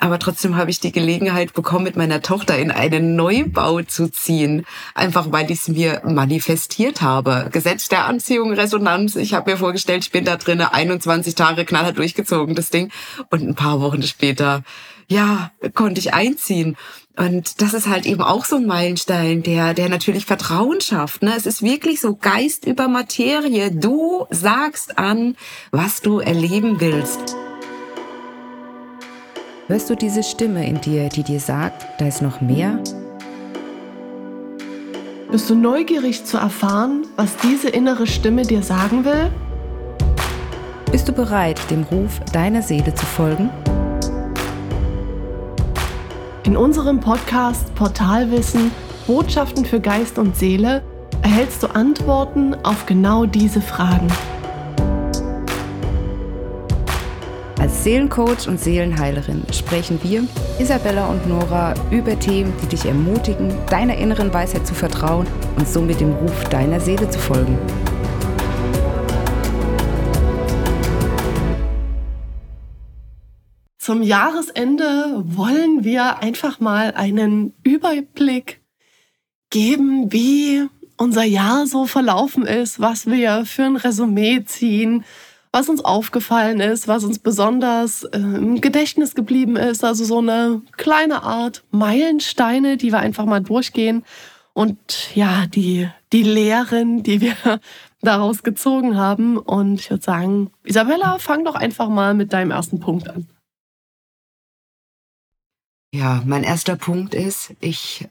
Aber trotzdem habe ich die Gelegenheit bekommen, mit meiner Tochter in einen Neubau zu ziehen. Einfach weil ich es mir manifestiert habe. Gesetz der Anziehung, Resonanz. Ich habe mir vorgestellt, ich bin da drinnen 21 Tage knaller durchgezogen, das Ding. Und ein paar Wochen später, ja, konnte ich einziehen. Und das ist halt eben auch so ein Meilenstein, der, der natürlich Vertrauen schafft. Ne? Es ist wirklich so Geist über Materie. Du sagst an, was du erleben willst. Hörst du diese Stimme in dir, die dir sagt, da ist noch mehr? Bist du neugierig zu erfahren, was diese innere Stimme dir sagen will? Bist du bereit, dem Ruf deiner Seele zu folgen? In unserem Podcast Portalwissen Botschaften für Geist und Seele erhältst du Antworten auf genau diese Fragen. Als Seelencoach und Seelenheilerin sprechen wir, Isabella und Nora, über Themen, die dich ermutigen, deiner inneren Weisheit zu vertrauen und somit dem Ruf deiner Seele zu folgen. Zum Jahresende wollen wir einfach mal einen Überblick geben, wie unser Jahr so verlaufen ist, was wir für ein Resümee ziehen, was uns aufgefallen ist, was uns besonders äh, im Gedächtnis geblieben ist. Also so eine kleine Art Meilensteine, die wir einfach mal durchgehen. Und ja, die, die Lehren, die wir daraus gezogen haben. Und ich würde sagen, Isabella, fang doch einfach mal mit deinem ersten Punkt an. Ja, mein erster Punkt ist, ich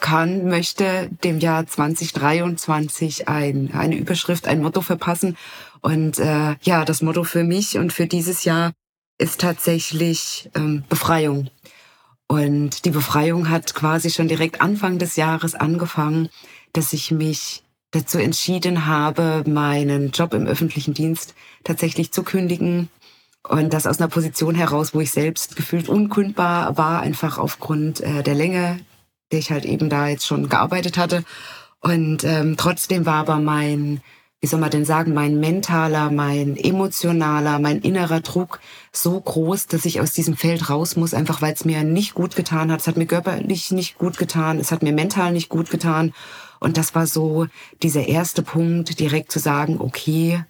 Kann, möchte dem Jahr 2023 ein, eine Überschrift, ein Motto verpassen. Und äh, ja, das Motto für mich und für dieses Jahr ist tatsächlich ähm, Befreiung. Und die Befreiung hat quasi schon direkt Anfang des Jahres angefangen, dass ich mich dazu entschieden habe, meinen Job im öffentlichen Dienst tatsächlich zu kündigen. Und das aus einer Position heraus, wo ich selbst gefühlt unkündbar war, einfach aufgrund äh, der Länge der ich halt eben da jetzt schon gearbeitet hatte. Und ähm, trotzdem war aber mein, wie soll man denn sagen, mein mentaler, mein emotionaler, mein innerer Druck so groß, dass ich aus diesem Feld raus muss, einfach weil es mir nicht gut getan hat. Es hat mir körperlich nicht gut getan, es hat mir mental nicht gut getan. Und das war so dieser erste Punkt, direkt zu sagen, okay,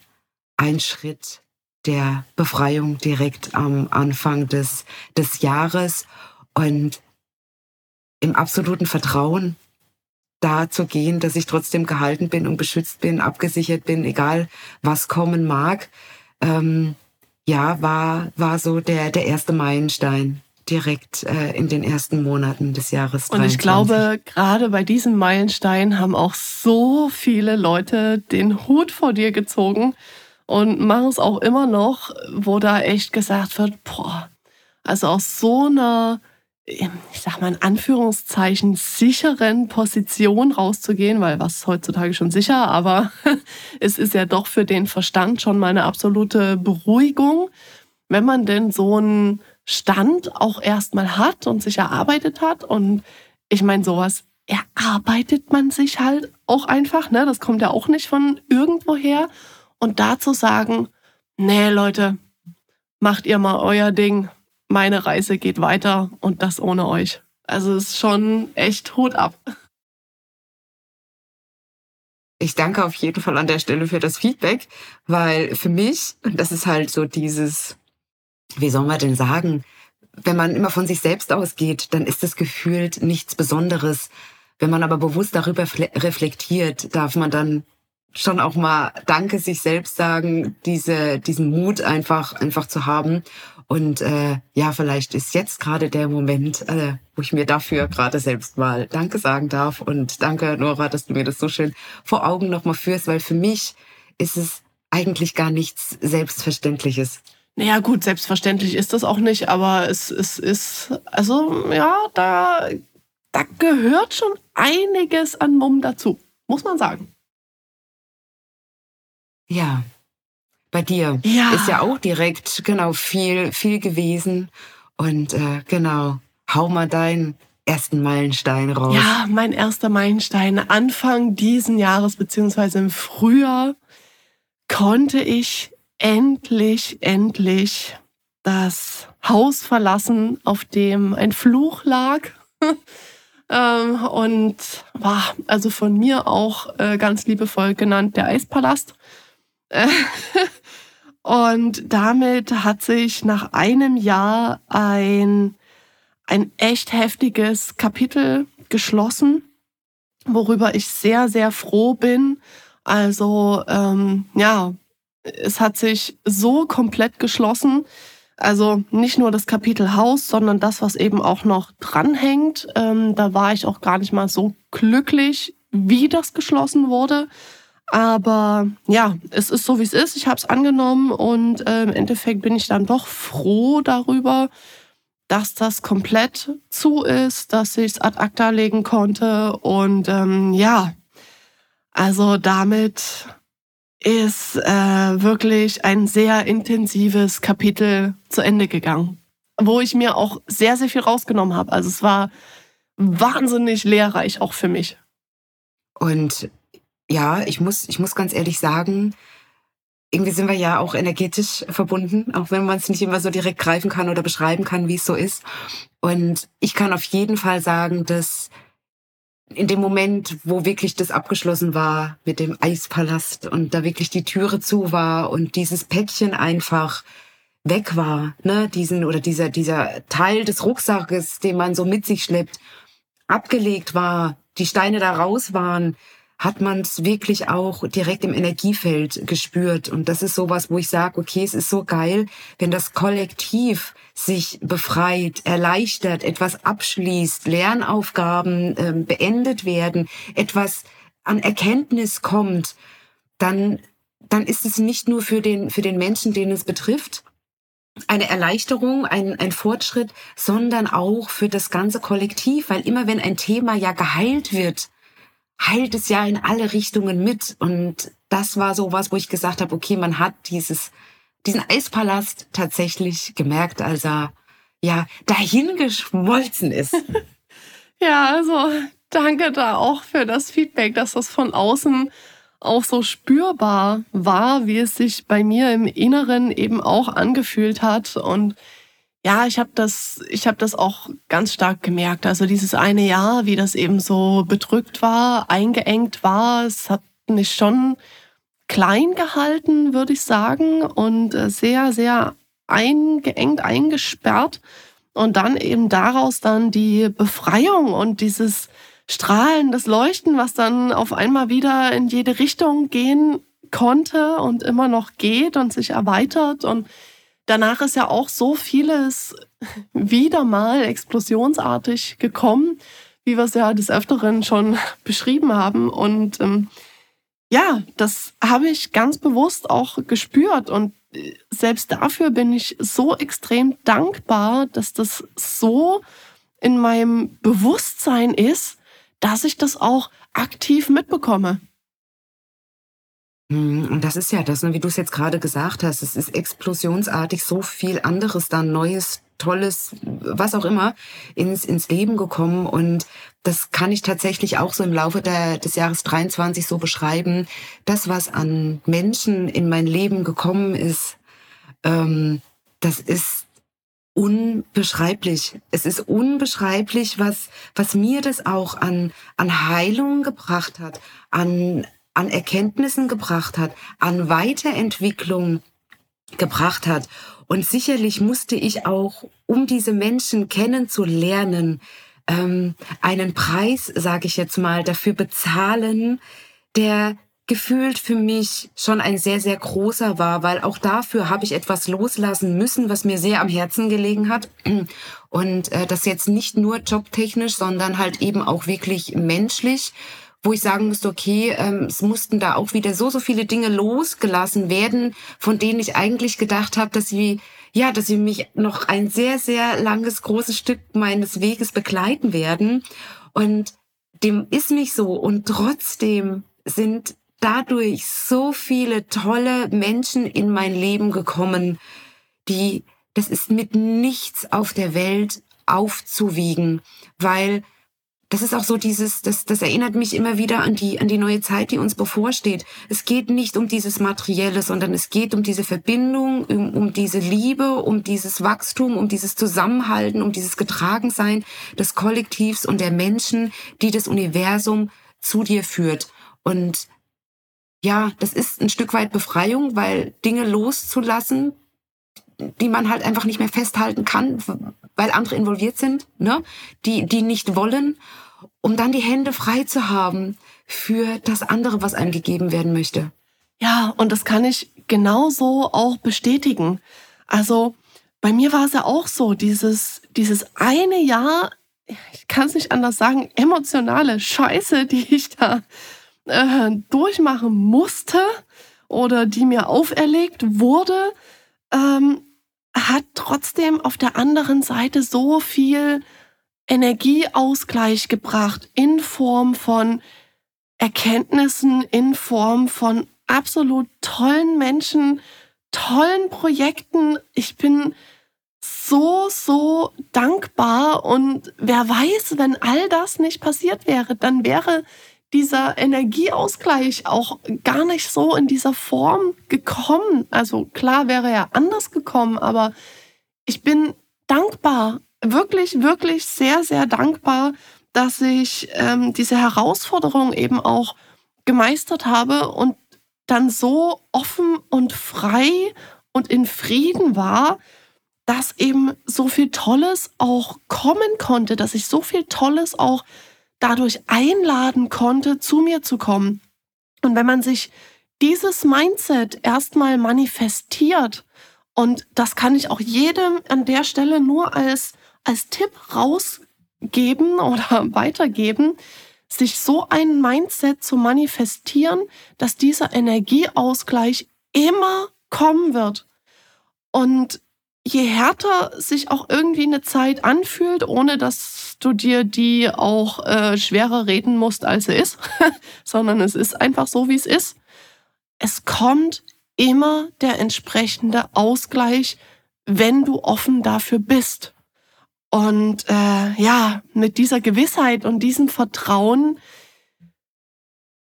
ein Schritt der Befreiung direkt am Anfang des, des Jahres. Und im absoluten Vertrauen da zu gehen, dass ich trotzdem gehalten bin und beschützt bin, abgesichert bin, egal was kommen mag. Ähm, ja, war, war so der, der erste Meilenstein direkt äh, in den ersten Monaten des Jahres. 23. Und ich glaube, gerade bei diesem Meilenstein haben auch so viele Leute den Hut vor dir gezogen und machen es auch immer noch, wo da echt gesagt wird, boah, also aus so einer ich sag mal in Anführungszeichen, sicheren Position rauszugehen, weil was heutzutage schon sicher, aber es ist ja doch für den Verstand schon mal eine absolute Beruhigung, wenn man denn so einen Stand auch erstmal hat und sich erarbeitet hat. Und ich meine, sowas erarbeitet man sich halt auch einfach, ne? Das kommt ja auch nicht von irgendwoher. Und dazu sagen, nee, Leute, macht ihr mal euer Ding meine Reise geht weiter und das ohne euch. Also es ist schon echt Hut ab. Ich danke auf jeden Fall an der Stelle für das Feedback, weil für mich, das ist halt so dieses, wie soll man denn sagen, wenn man immer von sich selbst ausgeht, dann ist das gefühlt nichts Besonderes. Wenn man aber bewusst darüber reflektiert, darf man dann schon auch mal Danke sich selbst sagen, diese, diesen Mut einfach, einfach zu haben. Und äh, ja, vielleicht ist jetzt gerade der Moment, äh, wo ich mir dafür gerade selbst mal Danke sagen darf. Und danke, Nora, dass du mir das so schön vor Augen nochmal führst, weil für mich ist es eigentlich gar nichts Selbstverständliches. Naja, gut, selbstverständlich ist das auch nicht, aber es, es ist, also ja, da, da gehört schon einiges an Mumm dazu, muss man sagen. Ja, bei dir ja. ist ja auch direkt genau viel viel gewesen und äh, genau hau mal deinen ersten Meilenstein raus. Ja, mein erster Meilenstein Anfang diesen Jahres beziehungsweise im Frühjahr konnte ich endlich endlich das Haus verlassen, auf dem ein Fluch lag. ähm, und war also von mir auch äh, ganz liebevoll genannt der Eispalast. und damit hat sich nach einem Jahr ein, ein echt heftiges Kapitel geschlossen, worüber ich sehr, sehr froh bin. Also ähm, ja, es hat sich so komplett geschlossen. Also nicht nur das Kapitel Haus, sondern das, was eben auch noch dranhängt. Ähm, da war ich auch gar nicht mal so glücklich, wie das geschlossen wurde. Aber ja, es ist so, wie es ist. Ich habe es angenommen und äh, im Endeffekt bin ich dann doch froh darüber, dass das komplett zu ist, dass ich es ad acta legen konnte. Und ähm, ja, also damit ist äh, wirklich ein sehr intensives Kapitel zu Ende gegangen, wo ich mir auch sehr, sehr viel rausgenommen habe. Also es war wahnsinnig lehrreich auch für mich. Und ja, ich muss, ich muss ganz ehrlich sagen, irgendwie sind wir ja auch energetisch verbunden, auch wenn man es nicht immer so direkt greifen kann oder beschreiben kann, wie es so ist. Und ich kann auf jeden Fall sagen, dass in dem Moment, wo wirklich das abgeschlossen war mit dem Eispalast und da wirklich die Türe zu war und dieses Päckchen einfach weg war, ne, diesen oder dieser dieser Teil des Rucksackes, den man so mit sich schleppt, abgelegt war, die Steine da raus waren, hat man es wirklich auch direkt im Energiefeld gespürt. Und das ist sowas, wo ich sage, okay, es ist so geil, wenn das Kollektiv sich befreit, erleichtert, etwas abschließt, Lernaufgaben äh, beendet werden, etwas an Erkenntnis kommt, dann, dann ist es nicht nur für den, für den Menschen, den es betrifft, eine Erleichterung, ein, ein Fortschritt, sondern auch für das ganze Kollektiv, weil immer wenn ein Thema ja geheilt wird, heilt es ja in alle Richtungen mit. Und das war so was, wo ich gesagt habe, okay, man hat dieses, diesen Eispalast tatsächlich gemerkt, als er ja dahin geschmolzen ist. ja, also danke da auch für das Feedback, dass das von außen auch so spürbar war, wie es sich bei mir im Inneren eben auch angefühlt hat. Und ja, ich habe das, ich habe das auch ganz stark gemerkt. Also dieses eine Jahr, wie das eben so bedrückt war, eingeengt war, es hat mich schon klein gehalten, würde ich sagen, und äh, sehr, sehr eingeengt, eingesperrt. Und dann eben daraus dann die Befreiung und dieses Strahlen, das Leuchten, was dann auf einmal wieder in jede Richtung gehen konnte und immer noch geht und sich erweitert und danach ist ja auch so vieles wieder mal explosionsartig gekommen, wie wir es ja des Öfteren schon beschrieben haben. Und ähm, ja, das habe ich ganz bewusst auch gespürt. Und äh, selbst dafür bin ich so extrem dankbar, dass das so in meinem Bewusstsein ist, dass ich das auch aktiv mitbekomme. Hm, und das ist ja das, ne, wie du es jetzt gerade gesagt hast. Es ist explosionsartig so viel anderes dann, Neues, Tolles, was auch immer, ins, ins Leben gekommen. Und das kann ich tatsächlich auch so im Laufe der, des Jahres 23 so beschreiben. Das, was an Menschen in mein Leben gekommen ist, ähm, das ist unbeschreiblich. Es ist unbeschreiblich, was, was mir das auch an, an Heilung gebracht hat, an, an Erkenntnissen gebracht hat, an Weiterentwicklung gebracht hat. Und sicherlich musste ich auch, um diese Menschen kennenzulernen, ähm, einen Preis, sage ich jetzt mal, dafür bezahlen, der gefühlt für mich schon ein sehr, sehr großer war, weil auch dafür habe ich etwas loslassen müssen, was mir sehr am Herzen gelegen hat. Und äh, das jetzt nicht nur jobtechnisch, sondern halt eben auch wirklich menschlich wo ich sagen musste, okay, ähm, es mussten da auch wieder so, so viele Dinge losgelassen werden, von denen ich eigentlich gedacht habe, dass sie, ja, dass sie mich noch ein sehr, sehr langes, großes Stück meines Weges begleiten werden. Und dem ist nicht so. Und trotzdem sind dadurch so viele tolle Menschen in mein Leben gekommen, die, das ist mit nichts auf der Welt aufzuwiegen, weil das ist auch so dieses, das, das erinnert mich immer wieder an die, an die neue Zeit, die uns bevorsteht. Es geht nicht um dieses Materielle, sondern es geht um diese Verbindung, um, um diese Liebe, um dieses Wachstum, um dieses Zusammenhalten, um dieses Getragensein des Kollektivs und der Menschen, die das Universum zu dir führt. Und ja, das ist ein Stück weit Befreiung, weil Dinge loszulassen, die man halt einfach nicht mehr festhalten kann, weil andere involviert sind, ne? die, die nicht wollen, um dann die Hände frei zu haben für das andere, was einem gegeben werden möchte. Ja, und das kann ich genauso auch bestätigen. Also bei mir war es ja auch so, dieses, dieses eine Jahr, ich kann es nicht anders sagen, emotionale Scheiße, die ich da äh, durchmachen musste oder die mir auferlegt wurde, ähm, hat trotzdem auf der anderen Seite so viel Energieausgleich gebracht in Form von Erkenntnissen, in Form von absolut tollen Menschen, tollen Projekten. Ich bin so, so dankbar und wer weiß, wenn all das nicht passiert wäre, dann wäre dieser Energieausgleich auch gar nicht so in dieser Form gekommen. Also klar wäre er anders gekommen, aber ich bin dankbar, wirklich, wirklich sehr, sehr dankbar, dass ich ähm, diese Herausforderung eben auch gemeistert habe und dann so offen und frei und in Frieden war, dass eben so viel Tolles auch kommen konnte, dass ich so viel Tolles auch dadurch einladen konnte, zu mir zu kommen. Und wenn man sich dieses Mindset erstmal manifestiert, und das kann ich auch jedem an der Stelle nur als, als Tipp rausgeben oder weitergeben, sich so ein Mindset zu manifestieren, dass dieser Energieausgleich immer kommen wird. Und je härter sich auch irgendwie eine Zeit anfühlt, ohne dass du dir die auch äh, schwerer reden musst, als sie ist, sondern es ist einfach so, wie es ist. Es kommt immer der entsprechende Ausgleich, wenn du offen dafür bist. Und äh, ja, mit dieser Gewissheit und diesem Vertrauen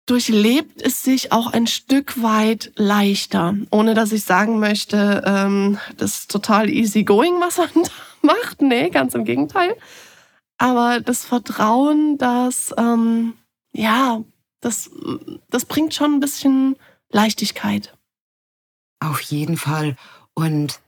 durchlebt es sich auch ein Stück weit leichter, ohne dass ich sagen möchte, ähm, das ist total easy going, was man da macht. Nee, ganz im Gegenteil. Aber das Vertrauen, das, ähm, ja, das, das bringt schon ein bisschen Leichtigkeit. Auf jeden Fall. Und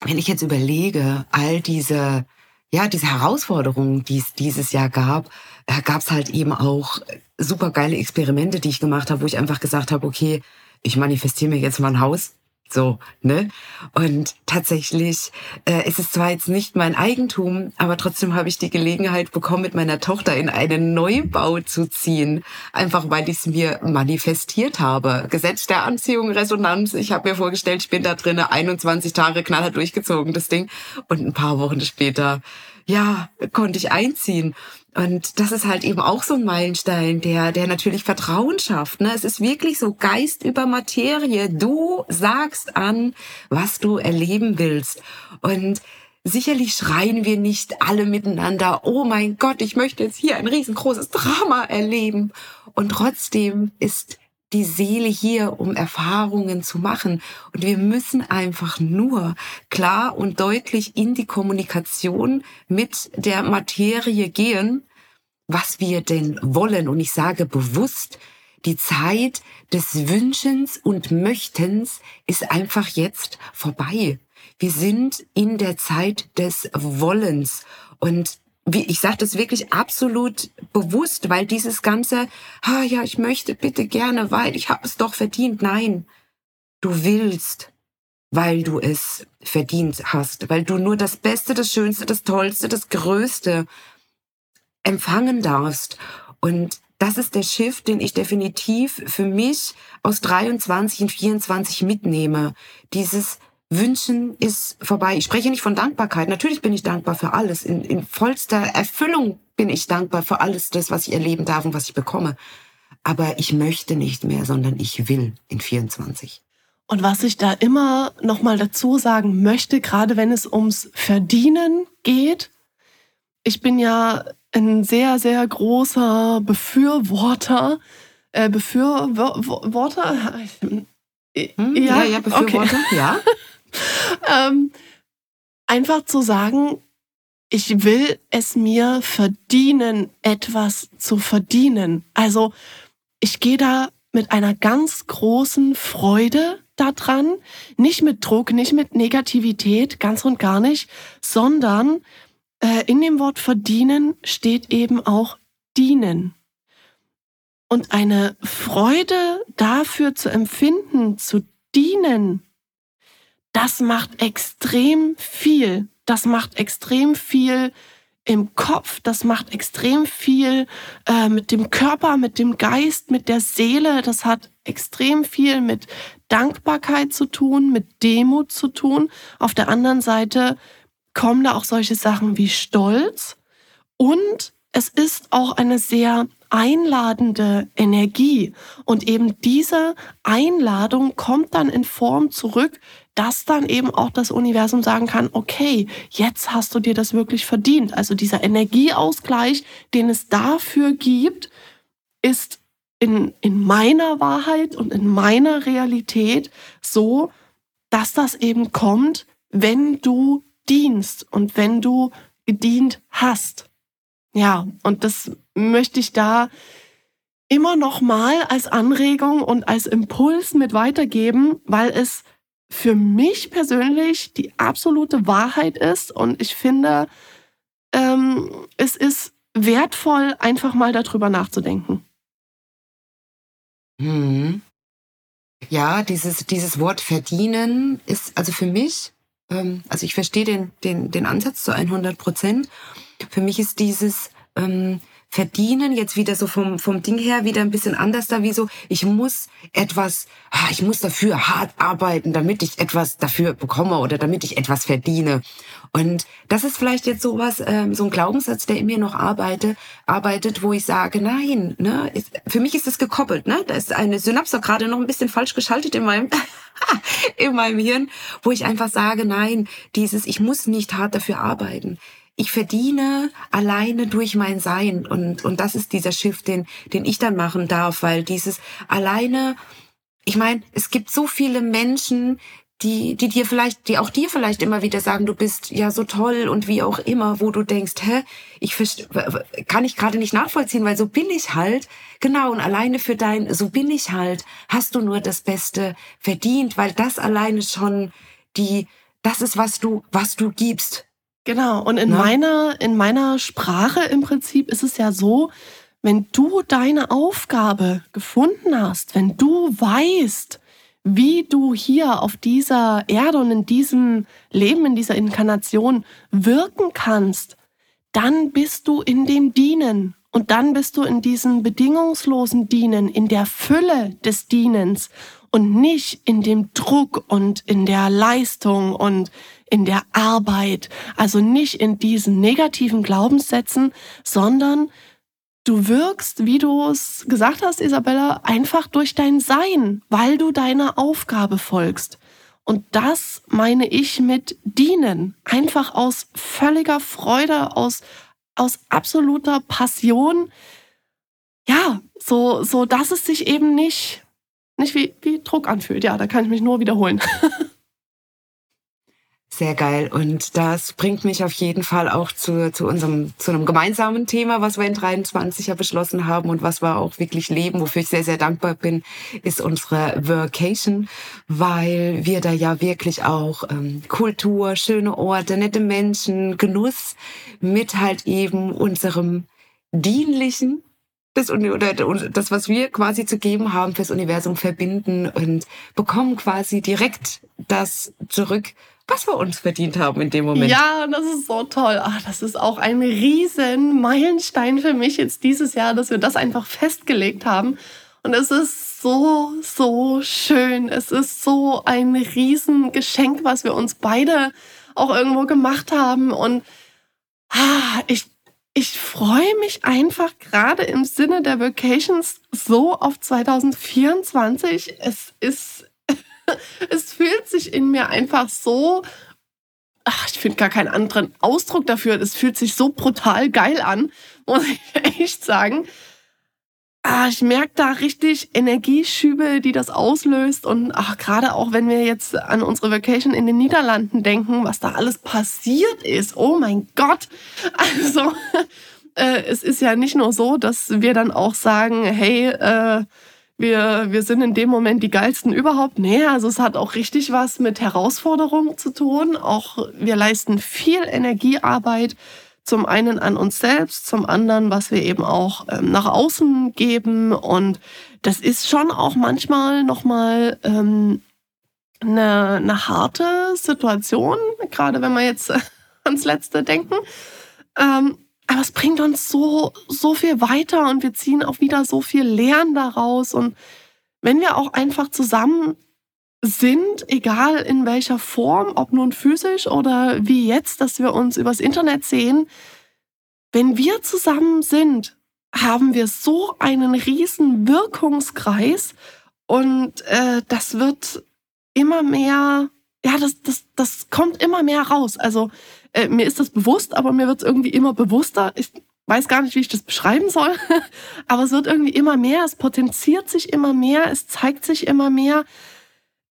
wenn ich jetzt überlege, all diese, ja, diese Herausforderungen, die es dieses Jahr gab, äh, gab es halt eben auch super geile Experimente, die ich gemacht habe, wo ich einfach gesagt habe, okay, ich manifestiere mir jetzt mal ein Haus. So, ne? Und tatsächlich äh, ist es zwar jetzt nicht mein Eigentum, aber trotzdem habe ich die Gelegenheit bekommen, mit meiner Tochter in einen Neubau zu ziehen. Einfach weil ich es mir manifestiert habe. Gesetz der Anziehung, Resonanz. Ich habe mir vorgestellt, ich bin da drinnen 21 Tage knaller durchgezogen, das Ding. Und ein paar Wochen später, ja, konnte ich einziehen. Und das ist halt eben auch so ein Meilenstein, der, der natürlich Vertrauen schafft. Ne? Es ist wirklich so Geist über Materie. Du sagst an, was du erleben willst. Und sicherlich schreien wir nicht alle miteinander, oh mein Gott, ich möchte jetzt hier ein riesengroßes Drama erleben. Und trotzdem ist die Seele hier, um Erfahrungen zu machen. Und wir müssen einfach nur klar und deutlich in die Kommunikation mit der Materie gehen, was wir denn wollen. Und ich sage bewusst, die Zeit des Wünschens und Möchtens ist einfach jetzt vorbei. Wir sind in der Zeit des Wollens. Und wie, ich sage das wirklich absolut bewusst, weil dieses ganze, ah ja, ich möchte bitte gerne, weil ich habe es doch verdient. Nein, du willst, weil du es verdient hast, weil du nur das Beste, das Schönste, das Tollste, das Größte empfangen darfst. Und das ist der Shift, den ich definitiv für mich aus 23 und 24 mitnehme. Dieses Wünschen ist vorbei. Ich spreche nicht von Dankbarkeit. Natürlich bin ich dankbar für alles. In, in vollster Erfüllung bin ich dankbar für alles das, was ich erleben darf und was ich bekomme. Aber ich möchte nicht mehr, sondern ich will in 24. Und was ich da immer noch mal dazu sagen möchte, gerade wenn es ums Verdienen geht, ich bin ja ein sehr, sehr großer Befürworter. Äh, Befürworter? Hm, ja, ja, Befürworter, okay. ja. ähm, einfach zu sagen, ich will es mir verdienen, etwas zu verdienen. Also ich gehe da mit einer ganz großen Freude daran, nicht mit Druck, nicht mit Negativität, ganz und gar nicht, sondern äh, in dem Wort verdienen steht eben auch dienen. Und eine Freude dafür zu empfinden, zu dienen, das macht extrem viel. Das macht extrem viel im Kopf, das macht extrem viel äh, mit dem Körper, mit dem Geist, mit der Seele. Das hat extrem viel mit Dankbarkeit zu tun, mit Demut zu tun. Auf der anderen Seite kommen da auch solche Sachen wie Stolz und es ist auch eine sehr einladende Energie. Und eben diese Einladung kommt dann in Form zurück, dass dann eben auch das Universum sagen kann, okay, jetzt hast du dir das wirklich verdient. Also dieser Energieausgleich, den es dafür gibt, ist in, in meiner Wahrheit und in meiner Realität so, dass das eben kommt, wenn du dienst und wenn du gedient hast. Ja, und das möchte ich da immer noch mal als Anregung und als Impuls mit weitergeben, weil es für mich persönlich die absolute Wahrheit ist und ich finde, ähm, es ist wertvoll, einfach mal darüber nachzudenken. Hm. Ja, dieses, dieses Wort verdienen ist also für mich, ähm, also ich verstehe den, den, den Ansatz zu 100 Prozent. Für mich ist dieses ähm, Verdienen jetzt wieder so vom, vom Ding her wieder ein bisschen anders da, wie so, ich muss etwas, ah, ich muss dafür hart arbeiten, damit ich etwas dafür bekomme oder damit ich etwas verdiene. Und das ist vielleicht jetzt sowas, ähm, so ein Glaubenssatz, der in mir noch arbeite, arbeitet, wo ich sage, nein, ne, für mich ist das gekoppelt, ne? Da ist eine Synapse gerade noch ein bisschen falsch geschaltet in meinem, in meinem Hirn, wo ich einfach sage, nein, dieses, ich muss nicht hart dafür arbeiten ich verdiene alleine durch mein Sein. Und, und das ist dieser Shift, den, den ich dann machen darf, weil dieses alleine, ich meine, es gibt so viele Menschen, die, die dir vielleicht, die auch dir vielleicht immer wieder sagen, du bist ja so toll und wie auch immer, wo du denkst, hä, ich kann ich gerade nicht nachvollziehen, weil so bin ich halt. Genau, und alleine für dein, so bin ich halt, hast du nur das Beste verdient, weil das alleine schon die, das ist, was du, was du gibst. Genau. Und in Na? meiner, in meiner Sprache im Prinzip ist es ja so, wenn du deine Aufgabe gefunden hast, wenn du weißt, wie du hier auf dieser Erde und in diesem Leben, in dieser Inkarnation wirken kannst, dann bist du in dem Dienen. Und dann bist du in diesem bedingungslosen Dienen, in der Fülle des Dienens und nicht in dem Druck und in der Leistung und in der Arbeit, also nicht in diesen negativen Glaubenssätzen, sondern du wirkst, wie du es gesagt hast, Isabella, einfach durch dein Sein, weil du deiner Aufgabe folgst. Und das meine ich mit dienen. Einfach aus völliger Freude, aus, aus absoluter Passion. Ja, so, so, dass es sich eben nicht, nicht wie, wie Druck anfühlt. Ja, da kann ich mich nur wiederholen. Sehr geil. Und das bringt mich auf jeden Fall auch zu, zu unserem, zu einem gemeinsamen Thema, was wir in 23 ja beschlossen haben und was wir auch wirklich leben, wofür ich sehr, sehr dankbar bin, ist unsere Workation, weil wir da ja wirklich auch ähm, Kultur, schöne Orte, nette Menschen, Genuss mit halt eben unserem dienlichen das, oder das, was wir quasi zu geben haben fürs Universum verbinden und bekommen quasi direkt das zurück, was wir uns verdient haben in dem Moment. Ja, das ist so toll. Ach, das ist auch ein riesen Meilenstein für mich jetzt dieses Jahr, dass wir das einfach festgelegt haben. Und es ist so, so schön. Es ist so ein Riesengeschenk, was wir uns beide auch irgendwo gemacht haben. Und ah, ich, ich freue mich einfach gerade im Sinne der Vacations so auf 2024. Es ist es fühlt sich in mir einfach so ach, ich finde gar keinen anderen Ausdruck dafür. Es fühlt sich so brutal geil an, muss ich echt sagen. Ah, ich merke da richtig Energieschübe, die das auslöst. Und ach, gerade auch wenn wir jetzt an unsere Vacation in den Niederlanden denken, was da alles passiert ist. Oh mein Gott. Also, äh, es ist ja nicht nur so, dass wir dann auch sagen, hey, äh, wir, wir sind in dem Moment die geilsten überhaupt. Nee, also es hat auch richtig was mit Herausforderungen zu tun. Auch wir leisten viel Energiearbeit zum einen an uns selbst, zum anderen, was wir eben auch ähm, nach außen geben. Und das ist schon auch manchmal nochmal ähm, eine, eine harte Situation, gerade wenn wir jetzt ans Letzte denken. Ähm, aber es bringt uns so, so viel weiter und wir ziehen auch wieder so viel Lernen daraus. Und wenn wir auch einfach zusammen sind, egal in welcher Form, ob nun physisch oder wie jetzt, dass wir uns übers Internet sehen, wenn wir zusammen sind, haben wir so einen riesen Wirkungskreis und äh, das wird immer mehr, ja, das, das, das kommt immer mehr raus. Also äh, mir ist das bewusst, aber mir wird es irgendwie immer bewusster. Ich weiß gar nicht, wie ich das beschreiben soll, aber es wird irgendwie immer mehr, es potenziert sich immer mehr, es zeigt sich immer mehr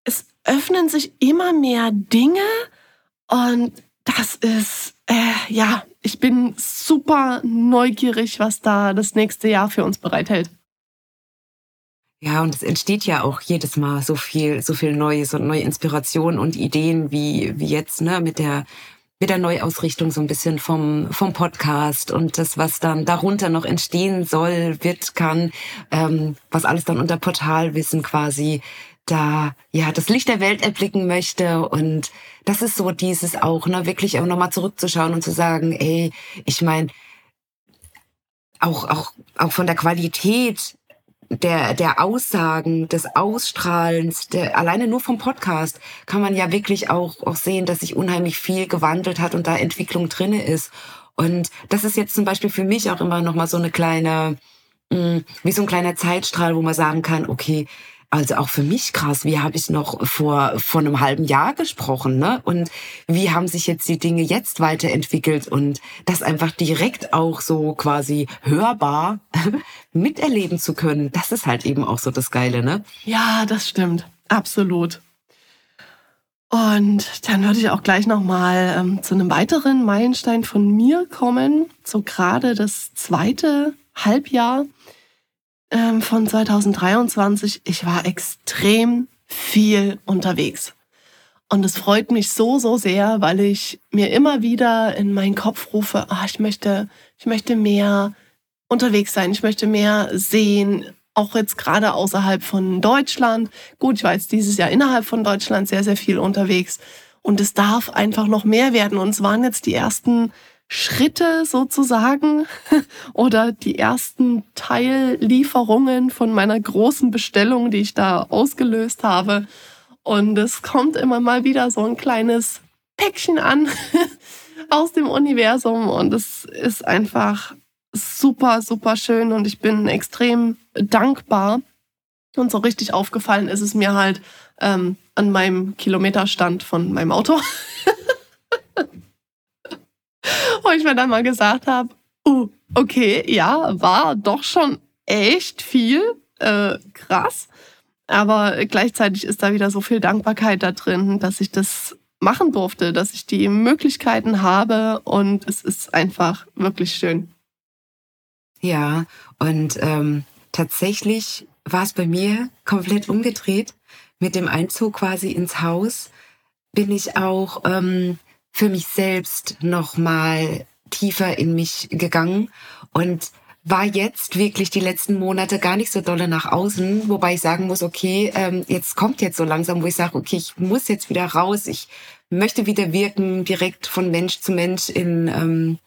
es öffnen sich immer mehr Dinge und das ist, äh, ja, ich bin super neugierig, was da das nächste Jahr für uns bereithält. Ja, und es entsteht ja auch jedes Mal so viel, so viel Neues und neue Inspirationen und Ideen wie, wie jetzt, ne, mit der, mit der Neuausrichtung so ein bisschen vom, vom Podcast und das, was dann darunter noch entstehen soll, wird, kann, ähm, was alles dann unter Portalwissen quasi da ja das Licht der Welt erblicken möchte. Und das ist so dieses auch ne wirklich auch nochmal zurückzuschauen und zu sagen ey ich meine auch auch auch von der Qualität der der Aussagen des Ausstrahlens der alleine nur vom Podcast kann man ja wirklich auch auch sehen dass sich unheimlich viel gewandelt hat und da Entwicklung drinne ist. Und das ist jetzt zum Beispiel für mich auch immer nochmal so eine kleine mm, wie so ein kleiner Zeitstrahl wo man sagen kann okay also auch für mich krass, wie habe ich noch vor, vor einem halben Jahr gesprochen, ne? Und wie haben sich jetzt die Dinge jetzt weiterentwickelt und das einfach direkt auch so quasi hörbar miterleben zu können, das ist halt eben auch so das Geile, ne? Ja, das stimmt. Absolut. Und dann würde ich auch gleich nochmal ähm, zu einem weiteren Meilenstein von mir kommen. So gerade das zweite Halbjahr ähm, von 2023, ich war extrem viel unterwegs. Und es freut mich so, so sehr, weil ich mir immer wieder in meinen Kopf rufe, ah, ich möchte, ich möchte mehr unterwegs sein, ich möchte mehr sehen, auch jetzt gerade außerhalb von Deutschland. Gut, ich war jetzt dieses Jahr innerhalb von Deutschland sehr, sehr viel unterwegs. Und es darf einfach noch mehr werden. Und es waren jetzt die ersten Schritte sozusagen oder die ersten Teillieferungen von meiner großen Bestellung, die ich da ausgelöst habe. Und es kommt immer mal wieder so ein kleines Päckchen an aus dem Universum und es ist einfach super, super schön und ich bin extrem dankbar. Und so richtig aufgefallen ist es mir halt ähm, an meinem Kilometerstand von meinem Auto. wo ich mir dann mal gesagt habe, uh, okay, ja, war doch schon echt viel, äh, krass. Aber gleichzeitig ist da wieder so viel Dankbarkeit da drin, dass ich das machen durfte, dass ich die Möglichkeiten habe und es ist einfach wirklich schön. Ja, und ähm, tatsächlich war es bei mir komplett umgedreht. Mit dem Einzug quasi ins Haus bin ich auch ähm, für mich selbst nochmal tiefer in mich gegangen und war jetzt wirklich die letzten Monate gar nicht so dolle nach außen, wobei ich sagen muss, okay, ähm, jetzt kommt jetzt so langsam, wo ich sage, okay, ich muss jetzt wieder raus, ich möchte wieder wirken, direkt von Mensch zu Mensch in ähm,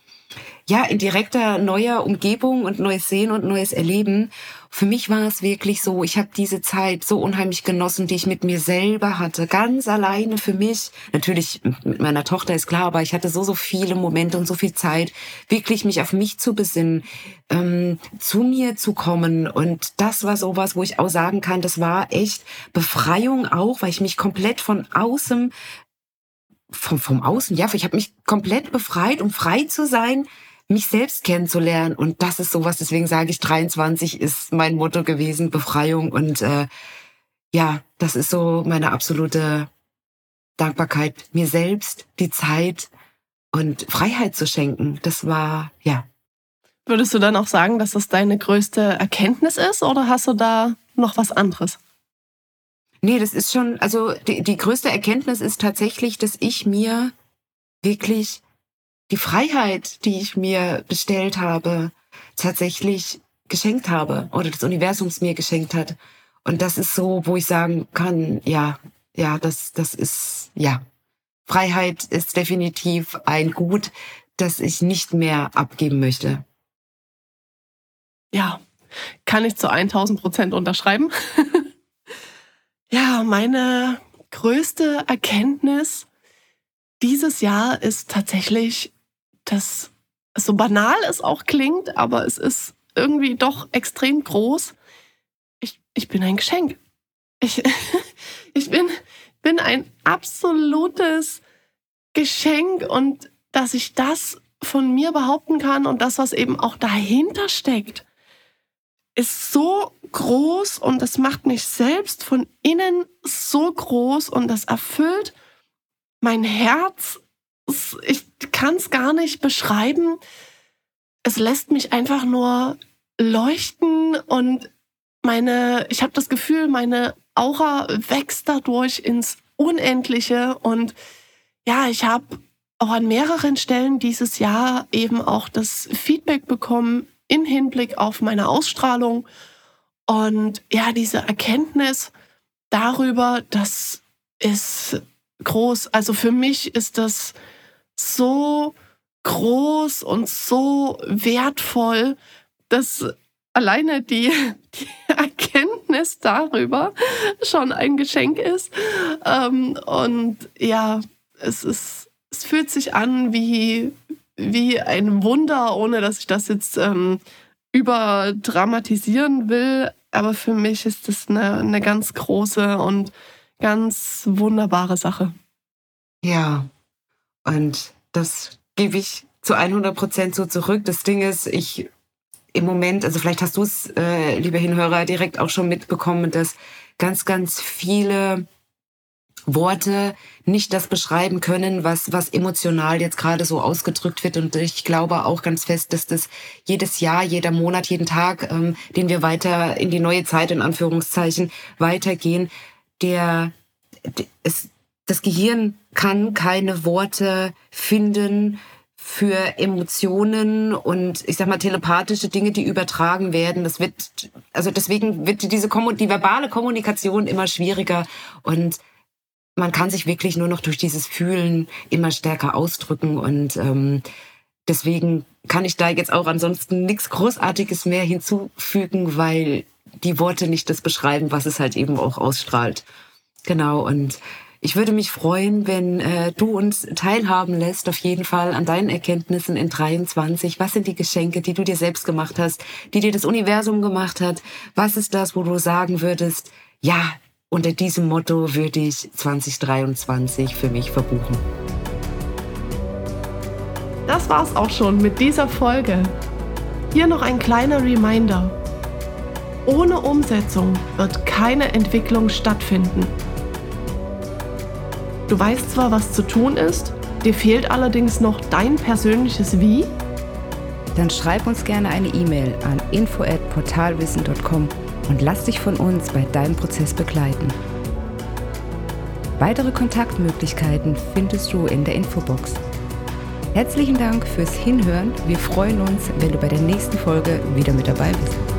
ja in direkter neuer Umgebung und neues Sehen und neues Erleben für mich war es wirklich so, ich habe diese Zeit so unheimlich genossen, die ich mit mir selber hatte, ganz alleine für mich. Natürlich mit meiner Tochter ist klar, aber ich hatte so, so viele Momente und so viel Zeit, wirklich mich auf mich zu besinnen, ähm, zu mir zu kommen. Und das war sowas, wo ich auch sagen kann, das war echt Befreiung auch, weil ich mich komplett von außen vom, vom Außen, ja, ich habe mich komplett befreit, um frei zu sein, mich selbst kennenzulernen. Und das ist sowas, deswegen sage ich, 23 ist mein Motto gewesen, Befreiung. Und äh, ja, das ist so meine absolute Dankbarkeit, mir selbst die Zeit und Freiheit zu schenken. Das war, ja. Würdest du dann auch sagen, dass das deine größte Erkenntnis ist oder hast du da noch was anderes? Nee, das ist schon, also die, die größte Erkenntnis ist tatsächlich, dass ich mir wirklich die Freiheit, die ich mir bestellt habe, tatsächlich geschenkt habe oder das Universum mir geschenkt hat. Und das ist so, wo ich sagen kann, ja, ja, das, das ist, ja. Freiheit ist definitiv ein Gut, das ich nicht mehr abgeben möchte. Ja, kann ich zu 1000 Prozent unterschreiben. Ja, meine größte Erkenntnis dieses Jahr ist tatsächlich, dass es so banal es auch klingt, aber es ist irgendwie doch extrem groß. Ich, ich bin ein Geschenk. Ich, ich bin, bin ein absolutes Geschenk und dass ich das von mir behaupten kann und das, was eben auch dahinter steckt, ist so groß und das macht mich selbst von innen so groß und das erfüllt mein Herz. Ich kann es gar nicht beschreiben. Es lässt mich einfach nur leuchten und meine, ich habe das Gefühl, meine Aura wächst dadurch ins Unendliche und ja, ich habe auch an mehreren Stellen dieses Jahr eben auch das Feedback bekommen, im Hinblick auf meine Ausstrahlung. Und ja, diese Erkenntnis darüber, das ist groß. Also für mich ist das so groß und so wertvoll, dass alleine die, die Erkenntnis darüber schon ein Geschenk ist. Ähm, und ja, es ist, es fühlt sich an wie, wie ein Wunder, ohne dass ich das jetzt ähm, überdramatisieren will. Aber für mich ist das eine, eine ganz große und ganz wunderbare Sache. Ja, und das gebe ich zu 100 Prozent so zurück. Das Ding ist, ich im Moment, also vielleicht hast du es, äh, lieber Hinhörer, direkt auch schon mitbekommen, dass ganz, ganz viele Worte nicht das beschreiben können, was, was emotional jetzt gerade so ausgedrückt wird. Und ich glaube auch ganz fest, dass das jedes Jahr, jeder Monat, jeden Tag, ähm, den wir weiter in die neue Zeit, in Anführungszeichen, weitergehen, der, es, das Gehirn kann keine Worte finden, für Emotionen und ich sag mal telepathische Dinge, die übertragen werden. Das wird also deswegen wird diese die verbale Kommunikation immer schwieriger und man kann sich wirklich nur noch durch dieses Fühlen immer stärker ausdrücken und ähm, deswegen kann ich da jetzt auch ansonsten nichts Großartiges mehr hinzufügen, weil die Worte nicht das beschreiben, was es halt eben auch ausstrahlt. Genau und ich würde mich freuen, wenn äh, du uns teilhaben lässt, auf jeden Fall an deinen Erkenntnissen in 23. Was sind die Geschenke, die du dir selbst gemacht hast, die dir das Universum gemacht hat? Was ist das, wo du sagen würdest, ja, unter diesem Motto würde ich 2023 für mich verbuchen. Das war's auch schon mit dieser Folge. Hier noch ein kleiner Reminder. Ohne Umsetzung wird keine Entwicklung stattfinden. Du weißt zwar, was zu tun ist, dir fehlt allerdings noch dein persönliches Wie? Dann schreib uns gerne eine E-Mail an info@portalwissen.com und lass dich von uns bei deinem Prozess begleiten. Weitere Kontaktmöglichkeiten findest du in der Infobox. Herzlichen Dank fürs Hinhören. Wir freuen uns, wenn du bei der nächsten Folge wieder mit dabei bist.